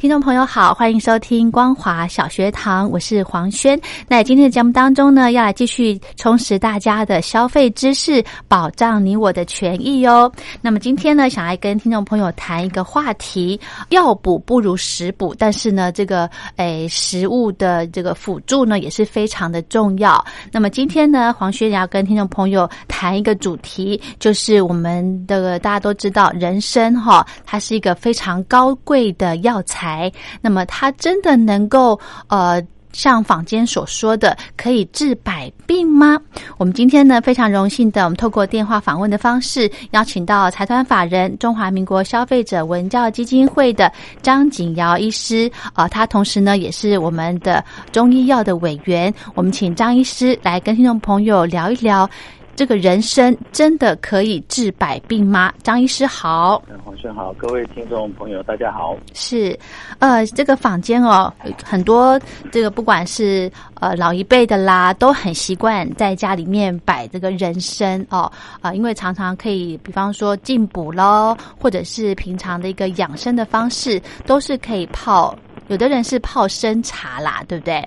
听众朋友好，欢迎收听光华小学堂，我是黄轩。那今天的节目当中呢，要来继续充实大家的消费知识，保障你我的权益哦。那么今天呢，想来跟听众朋友谈一个话题：药补不如食补，但是呢，这个诶食物的这个辅助呢，也是非常的重要。那么今天呢，黄轩也要跟听众朋友谈一个主题，就是我们的大家都知道，人参哈，它是一个非常高贵的药材。那么它真的能够呃像坊间所说的可以治百病吗？我们今天呢非常荣幸的，我们透过电话访问的方式，邀请到财团法人中华民国消费者文教基金会的张景尧医师啊，他同时呢也是我们的中医药的委员。我们请张医师来跟听众朋友聊一聊。这个人参真的可以治百病吗？张医师好，黄轩好，各位听众朋友大家好。是，呃，这个坊间哦，很多这个不管是呃老一辈的啦，都很习惯在家里面摆这个人参哦，啊，因为常常可以，比方说进补喽，或者是平常的一个养生的方式，都是可以泡。有的人是泡参茶啦，对不对？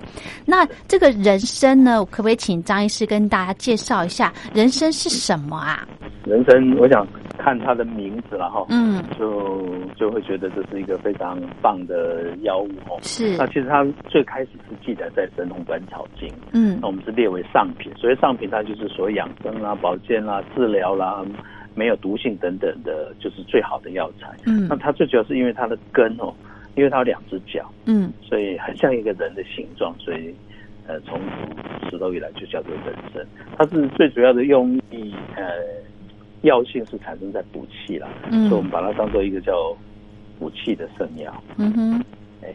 那这个人参呢，可不可以请张医师跟大家介绍一下人参是什么啊？人参，我想看它的名字了哈，嗯，就就会觉得这是一个非常棒的药物哦。是。那其实它最开始是记载在《神农本草经》，嗯，那我们是列为上品，所以上品它就是所谓养生啦、保健啦、治疗啦、没有毒性等等的，就是最好的药材。嗯，那它最主要是因为它的根哦。因为它有两只脚，嗯，所以很像一个人的形状，所以呃，从古石头以来就叫做人参。它是最主要的用意，呃，药性是产生在补气啦，所以我们把它当做一个叫补气的圣药。嗯哼，哎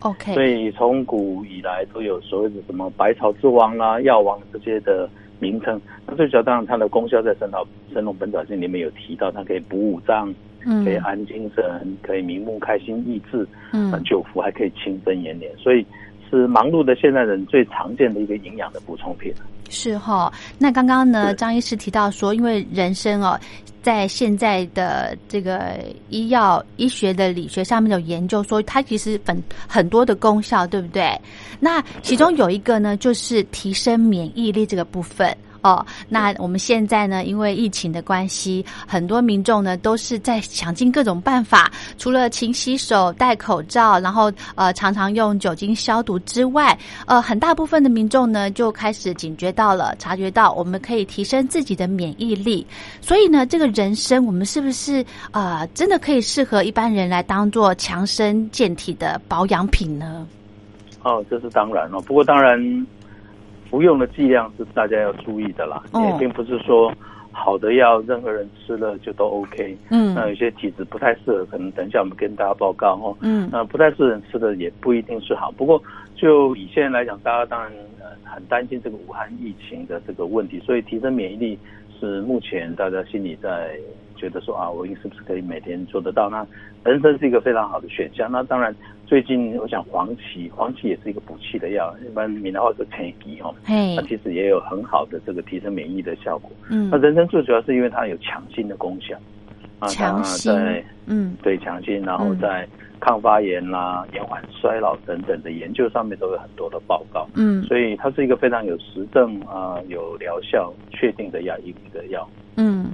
，OK。所以从古以来都有所谓的什么百草之王啦、药王这些的名称。那最主要当然它的功效在《神草神农本草经》里面有提到，它可以补五脏。可以安精神，可以明目开心、益智，嗯，久服还可以清增延年，所以是忙碌的现代人最常见的一个营养的补充品。是哈，那刚刚呢，张医师提到说，因为人参哦，在现在的这个医药医学的理学上面有研究说，它其实很很多的功效，对不对？那其中有一个呢，就是提升免疫力这个部分。哦，那我们现在呢？因为疫情的关系，很多民众呢都是在想尽各种办法，除了勤洗手、戴口罩，然后呃常常用酒精消毒之外，呃很大部分的民众呢就开始警觉到了，察觉到我们可以提升自己的免疫力。所以呢，这个人参我们是不是呃真的可以适合一般人来当做强身健体的保养品呢？哦，这是当然了。不过当然。服用的剂量是大家要注意的啦，也并不是说好的药任何人吃了就都 OK。嗯，那有些体质不太适合，可能等一下我们跟大家报告哦。嗯，那不太适合人吃的也不一定是好。不过就以现在来讲，大家当然呃很担心这个武汉疫情的这个问题，所以提升免疫力是目前大家心里在。觉得说啊，我是不是可以每天做得到？那人参是一个非常好的选项。那当然，最近我想黄芪，黄芪也是一个补气的药，一般闽南话说陈皮哦，它其实也有很好的这个提升免疫的效果。嗯，那人参最主要是因为它有强心的功效啊，强心，嗯，对，强心，然后在抗发炎啦、延缓衰老等等的研究上面都有很多的报告。嗯，所以它是一个非常有实证啊、有疗效确定的药，一个药。嗯。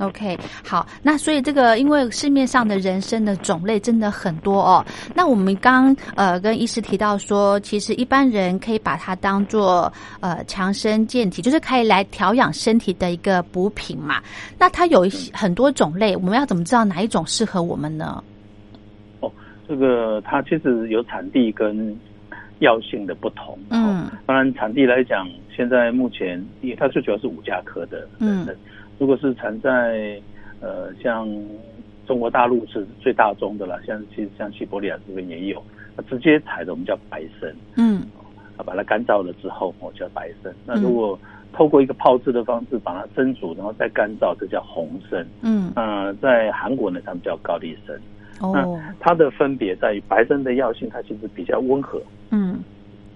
OK，好，那所以这个因为市面上的人参的种类真的很多哦。那我们刚呃跟医师提到说，其实一般人可以把它当做呃强身健体，就是可以来调养身体的一个补品嘛。那它有一些很多种类，我们要怎么知道哪一种适合我们呢？哦，这个它其实有产地跟药性的不同。嗯，当然产地来讲，现在目前因为它最主要是五加科的人参。如果是产在呃像中国大陆是最大宗的了，像其实像西伯利亚这边也有，直接采的我们叫白参，嗯，啊把它干燥了之后我叫白参。那如果透过一个泡制的方式把它蒸煮，然后再干燥，这叫红参，嗯，啊在韩国呢他们叫高丽参，哦，它的分别在于白参的药性它其实比较温和，嗯，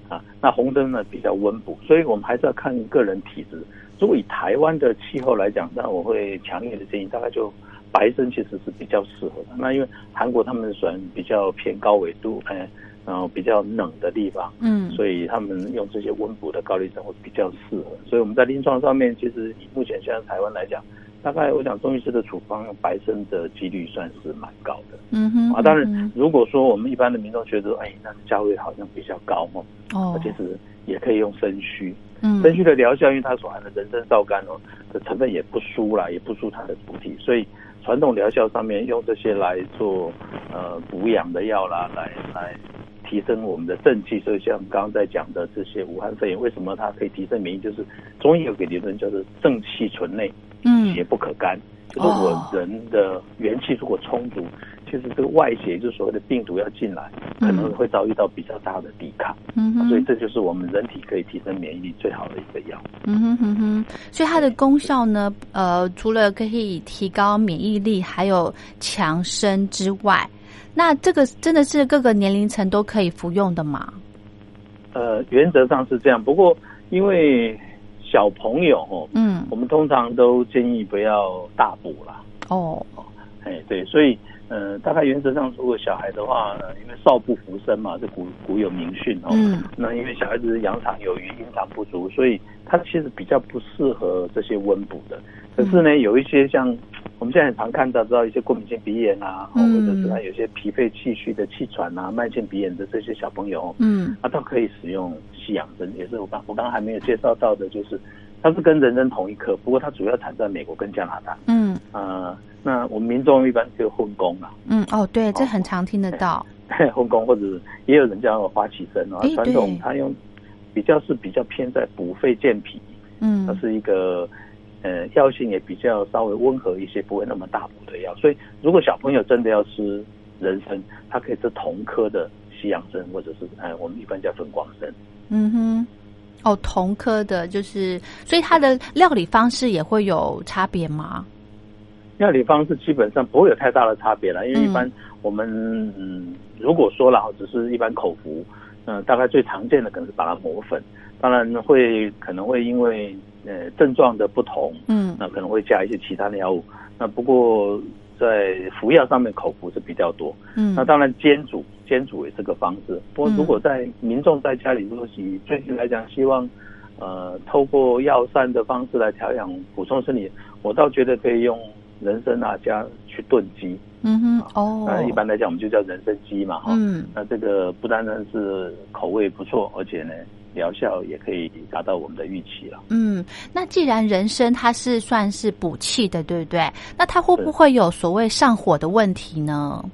啊那红参呢比较温补，所以我们还是要看个人体质。如果以台湾的气候来讲，那我会强烈的建议，大概就白参其实是比较适合的。那因为韩国他们选比较偏高纬度，哎，然后比较冷的地方，嗯，所以他们用这些温补的高丽参会比较适合。所以我们在临床上面，其实以目前现在台湾来讲，大概我想中医师的处方用白参的几率算是蛮高的。嗯哼，啊，当然如果说我们一般的民众觉得，哎，那价位好像比较高哦，哦，其实也可以用参须。嗯，参须的疗效，因为它所含的人参皂苷哦的成分也不输啦，也不输它的补体，所以传统疗效上面用这些来做呃补养的药啦，来来提升我们的正气。所以像刚刚在讲的这些武汉肺炎，为什么它可以提升免疫？就是中医有个理论叫做正气存内，嗯，邪不可干。就是我人的元气如果充足。其实这个外邪，就是所谓的病毒要进来，可能会遭遇到比较大的抵抗，嗯哼所以这就是我们人体可以提升免疫力最好的一个药。嗯哼哼哼，所以它的功效呢，呃，除了可以提高免疫力，还有强身之外，那这个真的是各个年龄层都可以服用的吗？呃，原则上是这样，不过因为小朋友哦，嗯，我们通常都建议不要大补啦。哦，哎，对，所以。呃，大概原则上，如果小孩的话，因为少不服身嘛，这古古有名训哦。嗯。那因为小孩子阳常有余，阴常不足，所以他其实比较不适合这些温补的。可是呢，有一些像我们现在很常看到，知道一些过敏性鼻炎啊，或者是他有些脾肺气虚的气喘啊、慢性鼻炎的这些小朋友，嗯，他都可以使用西洋参，也是我刚我刚刚还没有介绍到的，就是它是跟人参同一科，不过它主要产在美国跟加拿大。嗯。啊。那我们民众一般就混工啊。嗯哦，对，这很常听得到。混功或者也有人叫花旗参啊，传统它用比较是比较偏在补肺健脾，嗯，它是一个呃药性也比较稍微温和一些，不会那么大补的药。所以如果小朋友真的要吃人参，它可以吃同科的西洋参，或者是哎我们一般叫粉光参。嗯哼，哦，同科的就是，所以它的料理方式也会有差别吗？料理方式基本上不会有太大的差别了，因为一般我们嗯，如果说了只是一般口服，嗯，大概最常见的可能是把它磨粉，当然会可能会因为呃症状的不同，嗯，那可能会加一些其他的药物。那不过在服药上面口服是比较多，嗯，那当然煎煮煎煮也是个方式。不过如果在民众在家里如果以最近来讲，希望呃透过药膳的方式来调养补充身体，我倒觉得可以用。人参啊，加去炖鸡，嗯哼，哦，那一般来讲，我们就叫人参鸡嘛，哈，嗯，那这个不单单是口味不错，而且呢，疗效也可以达到我们的预期了。嗯，那既然人参它是算是补气的，对不对？那它会不会有所谓上火的问题呢？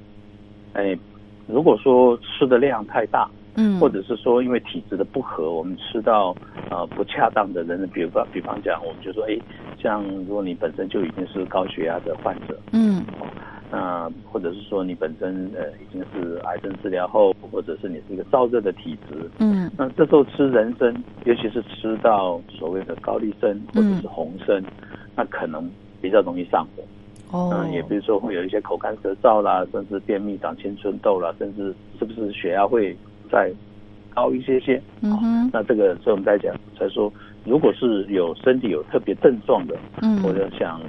哎，如果说吃的量太大。嗯，或者是说，因为体质的不合，我们吃到呃不恰当的人，比如方比方讲，我们就说，哎，像如果你本身就已经是高血压的患者，嗯，那或者是说你本身呃已经是癌症治疗后，或者是你是一个燥热的体质，嗯，那这时候吃人参，尤其是吃到所谓的高丽参或者是红参，那可能比较容易上火。哦，嗯，也比如说会有一些口干舌燥啦，甚至便秘、长青春痘啦，甚至是不是血压会。再高一些些，嗯哼，那这个所以我们在讲，才说，如果是有身体有特别症状的，嗯，我就想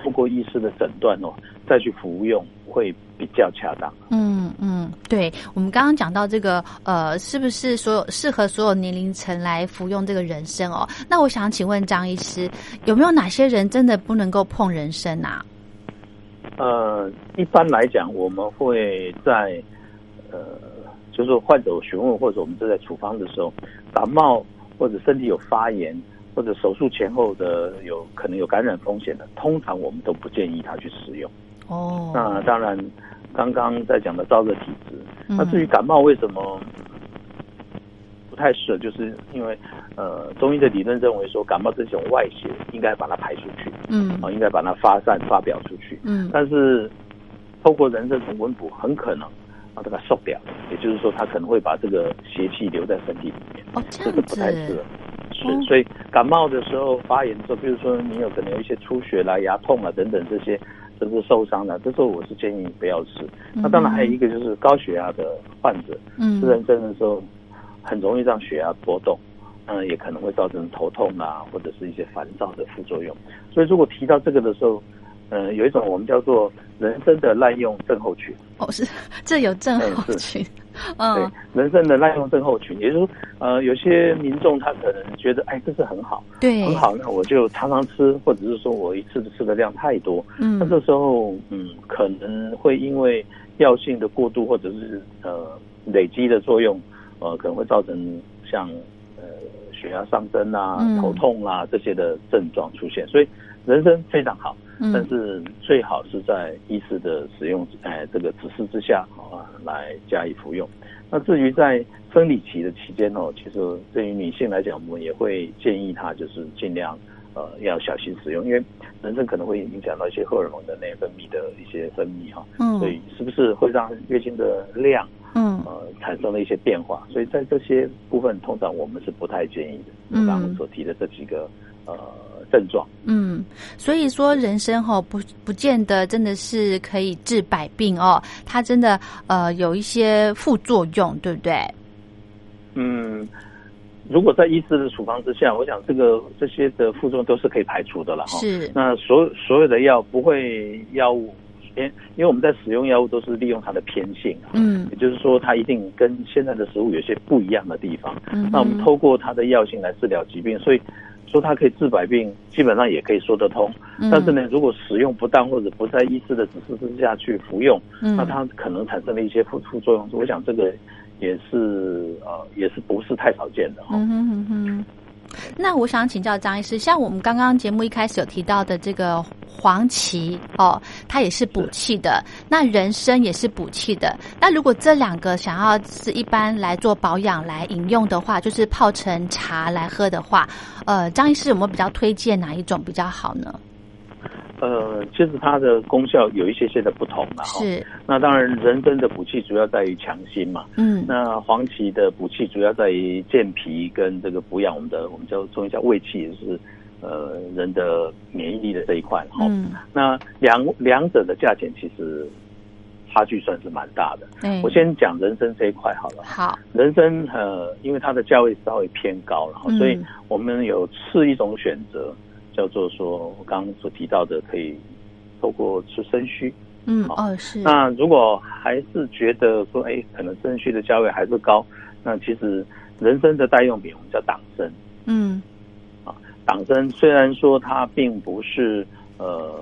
通过医师的诊断哦，再去服用，会比较恰当。嗯嗯，对，我们刚刚讲到这个，呃，是不是所有适合所有年龄层来服用这个人参哦？那我想请问张医师，有没有哪些人真的不能够碰人参啊？呃，一般来讲，我们会在呃，就是患者询问或者我们正在处方的时候，感冒或者身体有发炎。或者手术前后的有可能有感染风险的，通常我们都不建议他去使用。哦，那当然，刚刚在讲的燥热体质，那至于感冒为什么不太适合，就是因为呃，中医的理论认为说，感冒这种外邪应该把它排出去，嗯，啊，应该把它发散发表出去，嗯，但是透过人参从温补，很可能把它受掉，也就是说，它可能会把这个邪气留在身体里面，哦，这样子。是，所以感冒的时候发炎的时候，比如说你有可能有一些出血啦、牙痛啊等等这些，甚至受伤了，这时候我是建议不要吃。那当然还有一个就是高血压的患者，嗯。吃人参的时候很容易让血压波动，嗯，也可能会造成头痛啊，或者是一些烦躁的副作用。所以如果提到这个的时候，嗯，有一种我们叫做人参的滥用症候群。哦，是 这有症候群。嗯，对，人参的滥用症候群，也就是说，呃，有些民众他可能觉得，哎，这是很好，对，很好，那我就常常吃，或者是说我一次吃的量太多，嗯，那这时候，嗯，可能会因为药性的过度，或者是呃累积的作用，呃，可能会造成像呃血压上升啊、头痛啊这些的症状出现，所以人参非常好。但是最好是在医师的使用，哎，这个指示之下啊，来加以服用。那至于在生理期的期间哦，其实对于女性来讲，我们也会建议她就是尽量呃要小心使用，因为人参可能会影响到一些荷尔蒙的内分泌的一些分泌哈，嗯，所以是不是会让月经的量嗯呃产生了一些变化？所以在这些部分，通常我们是不太建议的。嗯，刚刚所提的这几个呃。症状，嗯，所以说人参哈不不见得真的是可以治百病哦，它真的呃有一些副作用，对不对？嗯，如果在医师的处方之下，我想这个这些的副作用都是可以排除的了哈。是，那所所有的药不会药物，因因为我们在使用药物都是利用它的偏性，嗯，也就是说它一定跟现在的食物有些不一样的地方，嗯，那我们透过它的药性来治疗疾病，所以。说它可以治百病，基本上也可以说得通。但是呢，如果使用不当或者不在医师的指示之下去服用，嗯那它可能产生了一些副副作用。我想这个也是呃，也是不是太少见的哈。嗯哼哼哼。那我想请教张医师，像我们刚刚节目一开始有提到的这个黄芪哦，它也是补气的，那人参也是补气的。那如果这两个想要是一般来做保养来饮用的话，就是泡成茶来喝的话，呃，张医师有没有比较推荐哪一种比较好呢？呃，其实它的功效有一些些的不同了哈。是。那当然，人参的补气主要在于强心嘛。嗯。那黄芪的补气主要在于健脾跟这个补养我们的，我们叫中医叫胃气，也是呃人的免疫力的这一块哈。嗯。那两两者的价钱其实差距算是蛮大的。嗯。我先讲人参这一块好了。好。人参呃，因为它的价位稍微偏高了，所以我们有次一种选择。叫做说，我刚刚所提到的，可以透过吃生须。嗯，哦，是。那如果还是觉得说，哎，可能生须的价位还是高，那其实人参的代用品我们叫党参。嗯。啊，党参虽然说它并不是呃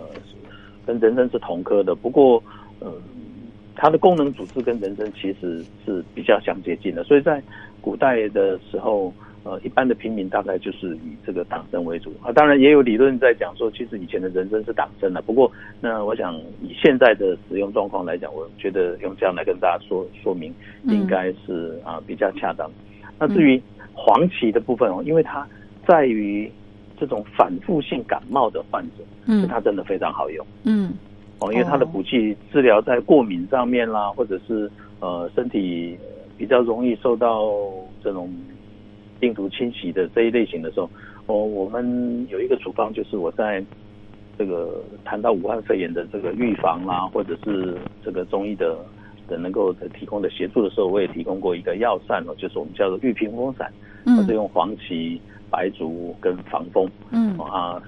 跟人参是同科的，不过呃它的功能组织跟人参其实是比较相接近的，所以在古代的时候。呃，一般的平民大概就是以这个党参为主啊，当然也有理论在讲说，其实以前的人参是党参的。不过，那我想以现在的使用状况来讲，我觉得用这样来跟大家说说明，应该是啊比较恰当。那至于黄芪的部分哦，因为它在于这种反复性感冒的患者，嗯，它真的非常好用，嗯，哦，因为它的补气治疗在过敏上面啦，或者是呃身体比较容易受到这种。病毒侵袭的这一类型的时候，哦，我们有一个处方，就是我在这个谈到武汉肺炎的这个预防啦，或者是这个中医的的能够提供的协助的时候，我也提供过一个药膳哦，就是我们叫做玉屏风散，嗯，是用黄芪、白术跟防风，嗯，啊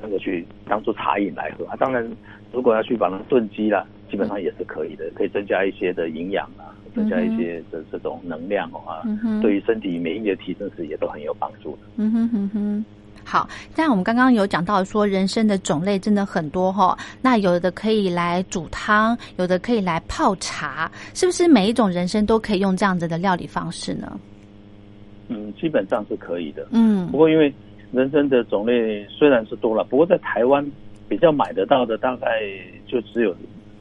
那个去当做茶饮来喝啊。当然，如果要去把它炖鸡了，基本上也是可以的，可以增加一些的营养啊，增加一些的这种能量啊，对于身体免疫力的提升是也都很有帮助的。嗯哼哼哼。好，但我们刚刚有讲到说，人参的种类真的很多哈。那有的可以来煮汤，有的可以来泡茶，是不是每一种人参都可以用这样子的料理方式呢？嗯，基本上是可以的。嗯，不过因为人参的种类虽然是多了，不过在台湾比较买得到的大概就只有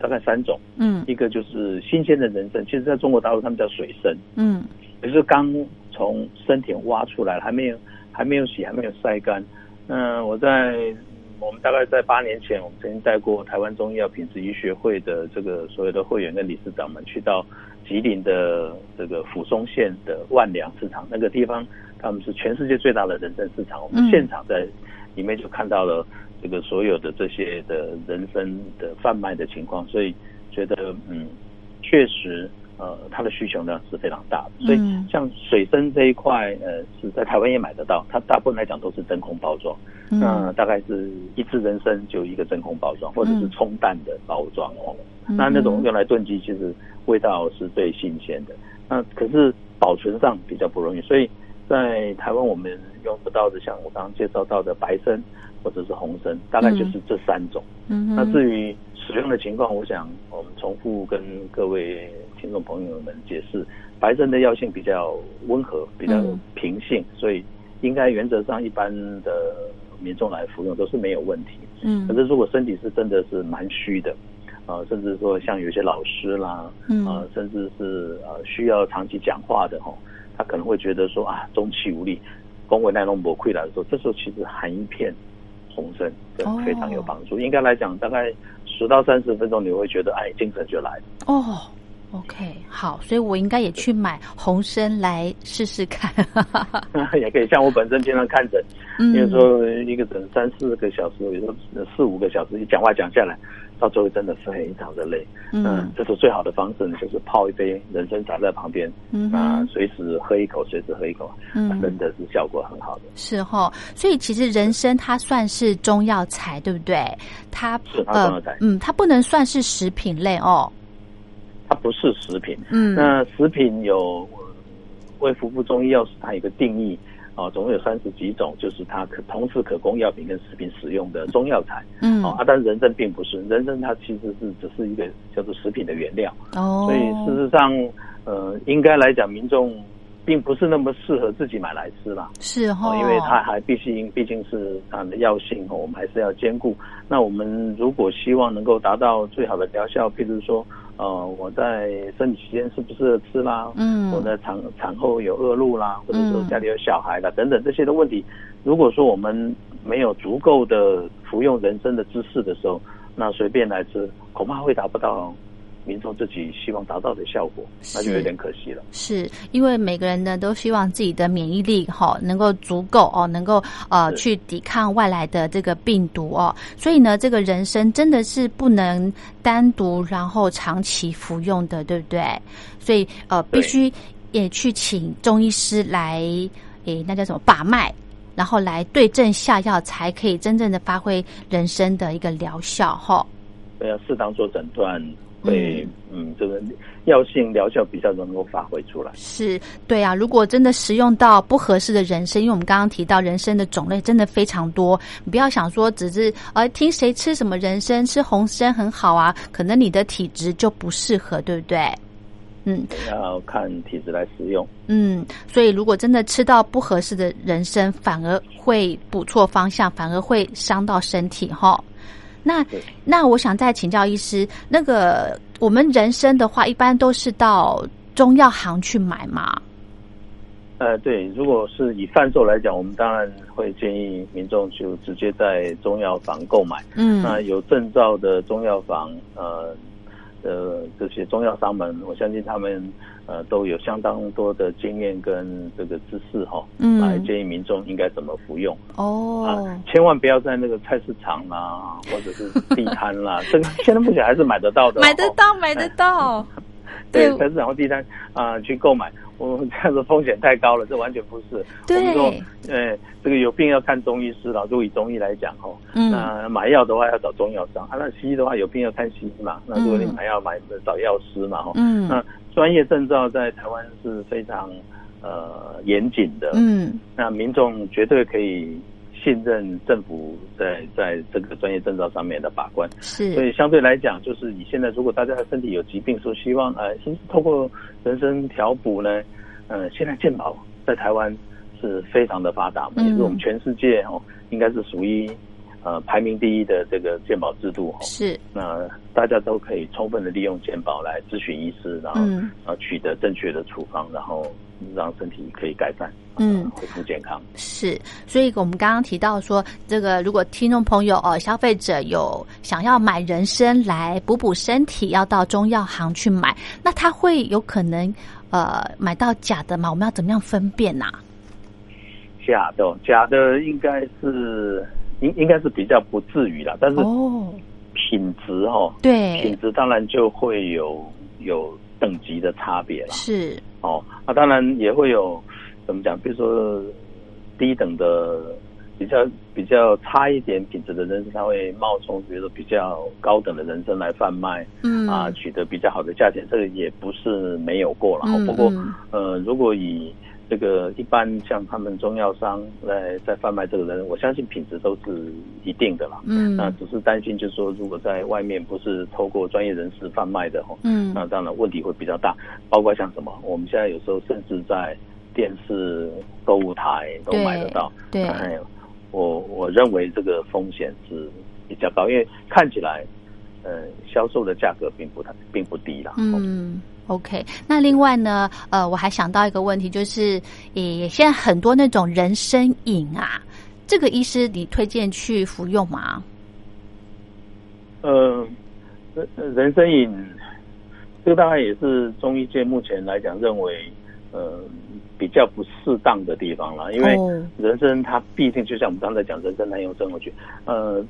大概三种。嗯，一个就是新鲜的人参，其实在中国大陆他们叫水参。嗯，也是刚从深田挖出来，还没有。还没有洗，还没有晒干。嗯，我在我们大概在八年前，我们曾经带过台湾中医药品质医学会的这个所有的会员跟理事长们去到吉林的这个抚松县的万良市场那个地方，他们是全世界最大的人参市场。我们现场在里面就看到了这个所有的这些的人参的贩卖的情况，所以觉得嗯，确实。呃，它的需求呢是非常大的，所以像水参这一块，呃，是在台湾也买得到。它大部分来讲都是真空包装，那大概是一支人参就一个真空包装，或者是冲淡的包装哦。那那种用来炖鸡，其实味道是最新鲜的。那可是保存上比较不容易，所以在台湾我们用不到的，像我刚刚介绍到的白参或者是红参，大概就是这三种。嗯那至于使用的情况，我想我们重复跟各位。听众朋友们解释，白参的药性比较温和，比较平性，所以应该原则上一般的民众来服用都是没有问题。嗯，可是如果身体是真的是蛮虚的，啊，甚至说像有些老师啦，啊，甚至是呃需要长期讲话的哈，他可能会觉得说啊中气无力，宫维耐龙膜溃来的时候，这时候其实含一片红参就非常有帮助。应该来讲，大概十到三十分钟，你会觉得哎精神就来了。哦。OK，好，所以我应该也去买红参来试试看。也可以，像我本身经常看诊，有时候一个人三四个小时，有时候四五个小时，一讲话讲下来，到最后真的是非常的累。嗯，这是最好的方式呢，就是泡一杯人参茶在旁边，嗯啊，随时喝一口，随时喝一口，嗯，真的是效果很好的。是哈，所以其实人参它算是中药材，对不对？它是它中药材，嗯，它不能算是食品类哦。它不是食品，嗯，那食品有为服部中医药是它有个定义啊，总共有三十几种，就是它可同时可供药品跟食品使用的中药材，嗯，啊，但是人参并不是，人参它其实是只是一个叫做食品的原料，哦，所以事实上，呃，应该来讲，民众并不是那么适合自己买来吃啦，是哈，因为它还毕竟毕竟是它的药性哦，我们还是要兼顾。那我们如果希望能够达到最好的疗效，譬如说。呃，我在生理期间适不适合吃啦？嗯，我在产产后有恶露啦，或者说家里有小孩啦，等等这些的问题，如果说我们没有足够的服用人参的知识的时候，那随便来吃，恐怕会达不到。民众自己希望达到的效果，那就有点可惜了。是因为每个人呢都希望自己的免疫力哈能够足够哦，能够呃去抵抗外来的这个病毒哦，所以呢，这个人参真的是不能单独然后长期服用的，对不对？所以呃，必须也去请中医师来诶，那叫什么把脉，然后来对症下药，才可以真正的发挥人参的一个疗效哈。对，要适当做诊断。会，嗯，这个药性疗效比较能够发挥出来。是，对啊。如果真的食用到不合适的人参，因为我们刚刚提到人参的种类真的非常多，你不要想说只是呃听谁吃什么人参，吃红参很好啊，可能你的体质就不适合，对不对？嗯，要看体质来食用。嗯，所以如果真的吃到不合适的人参，反而会补错方向，反而会伤到身体哈。那那我想再请教医师，那个我们人参的话，一般都是到中药行去买吗？呃，对，如果是以贩售来讲，我们当然会建议民众就直接在中药房购买。嗯，那有证照的中药房，呃。的这些中药商们，我相信他们呃都有相当多的经验跟这个知识哈，嗯，来建议民众应该怎么服用。哦，啊，千万不要在那个菜市场啦，或者是地摊啦，这个现在目前还是买得到的，买得到，买得到，对，菜市场或地摊啊去购买，我们这样子风险太高了，这完全不是。对，呃，这个有病要看中医师了。如果以中医来讲，哦，那买药的话要找中药商，啊，那西医的话有病要看西医嘛。那如果你买药买找药师嘛，哦，嗯，那专业证照在台湾是非常呃严谨的，嗯，那民众绝对可以。信任政府在在这个专业证照上面的把关，是，所以相对来讲，就是你现在如果大家的身体有疾病，说希望呃，先透过人参调补呢，呃，现在健保在台湾是非常的发达，也是我们全世界哦，应该是属于呃排名第一的这个健保制度，是，那大家都可以充分的利用健保来咨询医师，然后呃取得正确的处方，然后。让身体可以改善，嗯，恢复健康是。所以我们刚刚提到说，这个如果听众朋友哦，消费者有想要买人参来补补身体，要到中药行去买，那他会有可能呃买到假的吗？我们要怎么样分辨呐？假的，假的应该是应应该是比较不至于啦，但是哦，品质哦，对，品质当然就会有有。等级的差别了，是哦，那当然也会有怎么讲？比如说低等的、比较比较差一点品质的人参，他会冒充比如说比较高等的人参来贩卖，嗯啊，取得比较好的价钱，这个也不是没有过了。不过呃，如果以这个一般像他们中药商来在贩卖这个人，我相信品质都是一定的啦。嗯，那只是担心，就是说如果在外面不是透过专业人士贩卖的哈，嗯，那当然问题会比较大。包括像什么，我们现在有时候甚至在电视购物台都买得到。对，我我认为这个风险是比较高，因为看起来，呃，销售的价格并不太并不低啦。嗯。OK，那另外呢，呃，我还想到一个问题，就是，也现在很多那种人参饮啊，这个医师你推荐去服用吗？呃，人人参饮，这个大概也是中医界目前来讲认为，呃，比较不适当的地方了，因为人参它毕竟就像我们刚才讲，人参难用症候群，呃。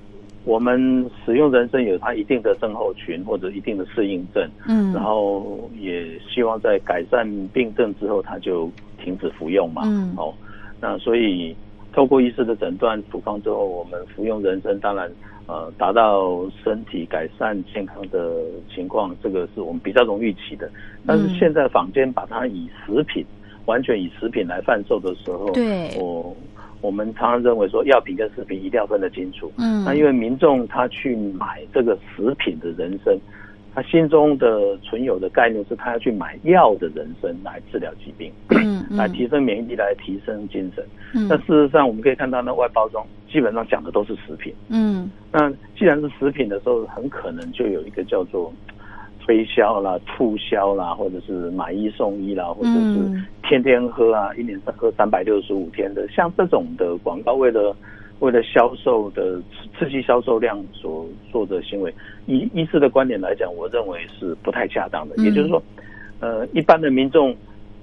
我们使用人参有它一定的症候群或者一定的适应症，嗯，然后也希望在改善病症之后，它就停止服用嘛，嗯，哦，那所以透过医师的诊断处方之后，我们服用人参，当然呃达到身体改善健康的情况，这个是我们比较容易期的。但是现在坊间把它以食品，完全以食品来贩售的时候，对，我。我们常常认为说，药品跟食品一定要分得清楚。嗯，那因为民众他去买这个食品的人参，他心中的存有的概念是他要去买药的人参来治疗疾病，嗯，来提升免疫力，来提升精神。嗯，那事实上我们可以看到，那外包装基本上讲的都是食品。嗯，那既然是食品的时候，很可能就有一个叫做。推销啦、促销啦，或者是买一送一啦，或者是天天喝啊，一年喝三百六十五天的，像这种的广告，为了为了销售的刺激销售量所做的行为，以医师的观点来讲，我认为是不太恰当的。也就是说，呃，一般的民众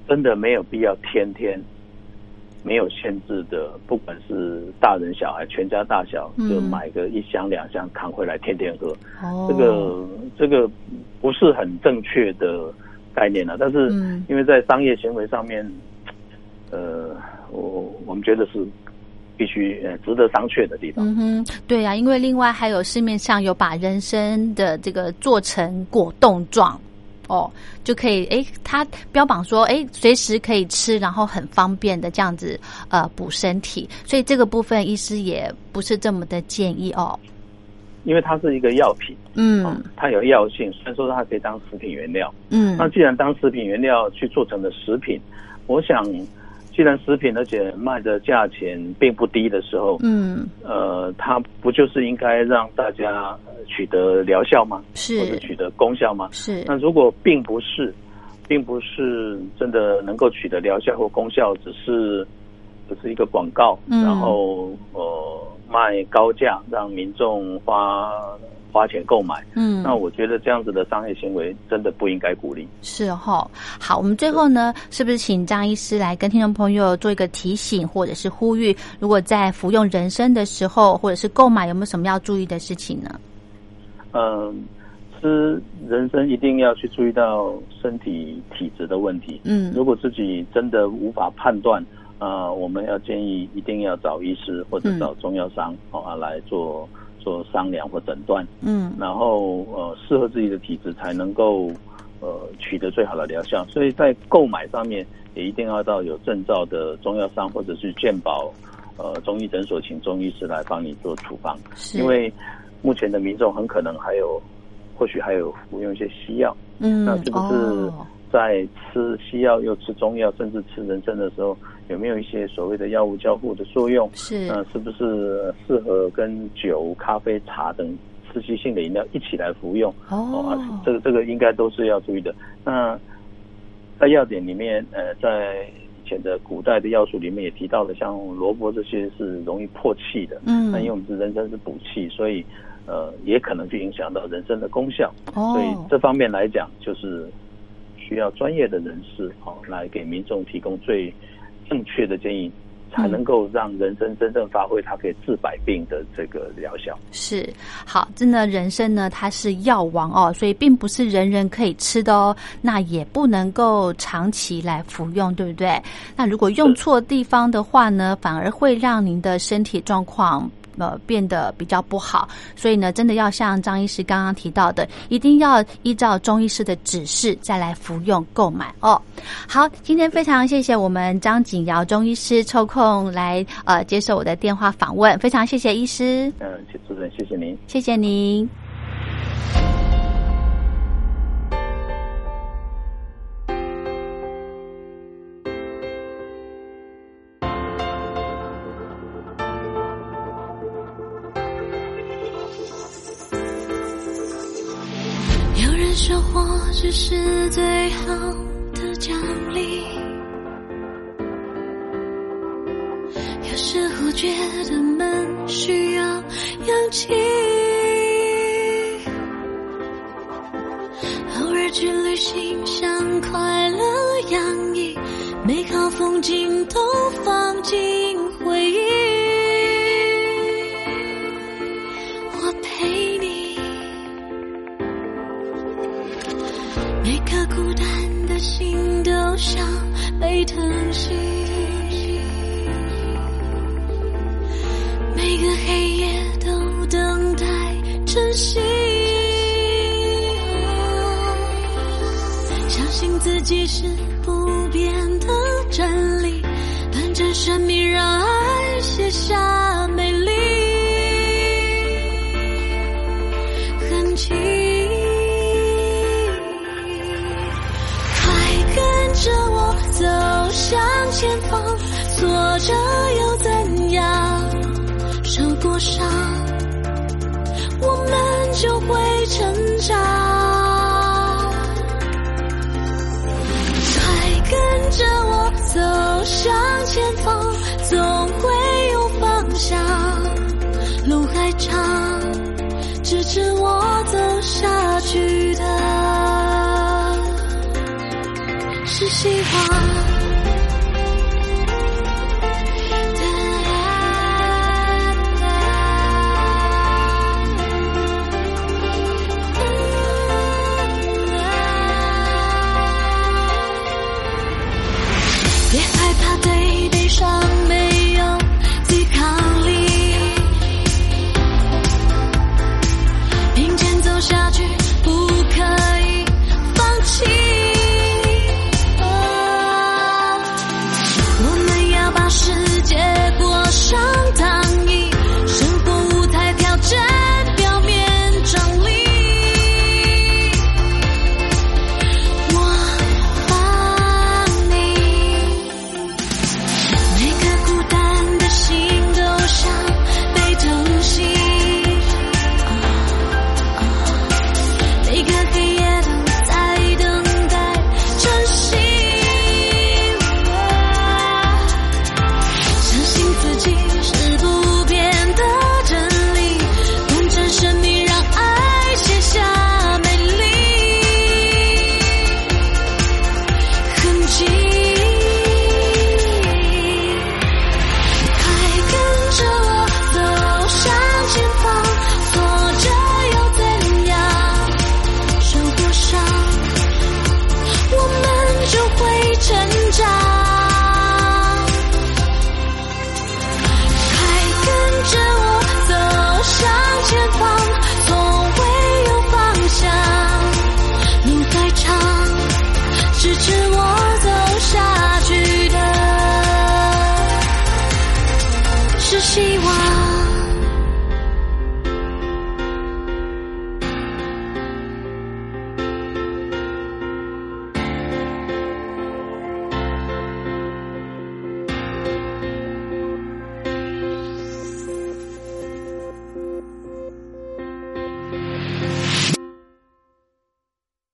真的没有必要天天。没有限制的，不管是大人小孩，全家大小就买个一箱两箱扛回来，天天喝。哦，这个这个不是很正确的概念了。但是因为在商业行为上面，呃，我我们觉得是必须呃值得商榷的地方。嗯哼，对呀，因为另外还有市面上有把人参的这个做成果冻状。哦，就可以哎，它标榜说哎，随时可以吃，然后很方便的这样子呃补身体，所以这个部分医师也不是这么的建议哦。因为它是一个药品，嗯，它有药性，虽然说它可以当食品原料，嗯，那既然当食品原料去做成的食品，我想。既然食品而且卖的价钱并不低的时候，嗯，呃，它不就是应该让大家取得疗效吗？是，或者取得功效吗？是。那如果并不是，并不是真的能够取得疗效或功效，只是只是一个广告，然后呃卖高价让民众花。花钱购买，嗯，那我觉得这样子的商业行为真的不应该鼓励。是哈，好，我们最后呢，是不是请张医师来跟听众朋友做一个提醒，或者是呼吁？如果在服用人参的时候，或者是购买，有没有什么要注意的事情呢？嗯，吃人参一定要去注意到身体体质的问题。嗯，如果自己真的无法判断，啊，我们要建议一定要找医师或者找中药商啊来做做商量或诊断。嗯，然后呃适合自己的体质才能够呃取得最好的疗效。所以在购买上面也一定要到有证照的中药商或者是健保呃中医诊所，请中医师来帮你做处方。因为目前的民众很可能还有。或许还有服用一些西药，嗯，那是不是在吃西药又吃中药，甚至吃人参的时候，有没有一些所谓的药物交互的作用？是，那是不是适合跟酒、咖啡、茶等刺激性的饮料一起来服用？哦，这个这个应该都是要注意的。那在药典里面，呃，在以前的古代的药书里面也提到了，像萝卜这些是容易破气的，嗯，那因为我们是人参是补气，所以。呃，也可能去影响到人参的功效，哦所以这方面来讲，就是需要专业的人士哦来给民众提供最正确的建议，才能够让人参真正发挥它可以治百病的这个疗效。是好，真的人参呢，它是药王哦，所以并不是人人可以吃的哦，那也不能够长期来服用，对不对？那如果用错地方的话呢，反而会让您的身体状况。呃，变得比较不好，所以呢，真的要像张医师刚刚提到的，一定要依照中医师的指示再来服用购买哦。好，今天非常谢谢我们张景尧中医师抽空来呃接受我的电话访问，非常谢谢医师。嗯，主持人，谢谢您，谢谢您。生活只是最好的奖励，有时候觉得闷，需要氧气。偶尔去旅行，像快乐洋溢，美好风景都放进疼惜，每个黑夜都等待晨曦。相信自己是 젖어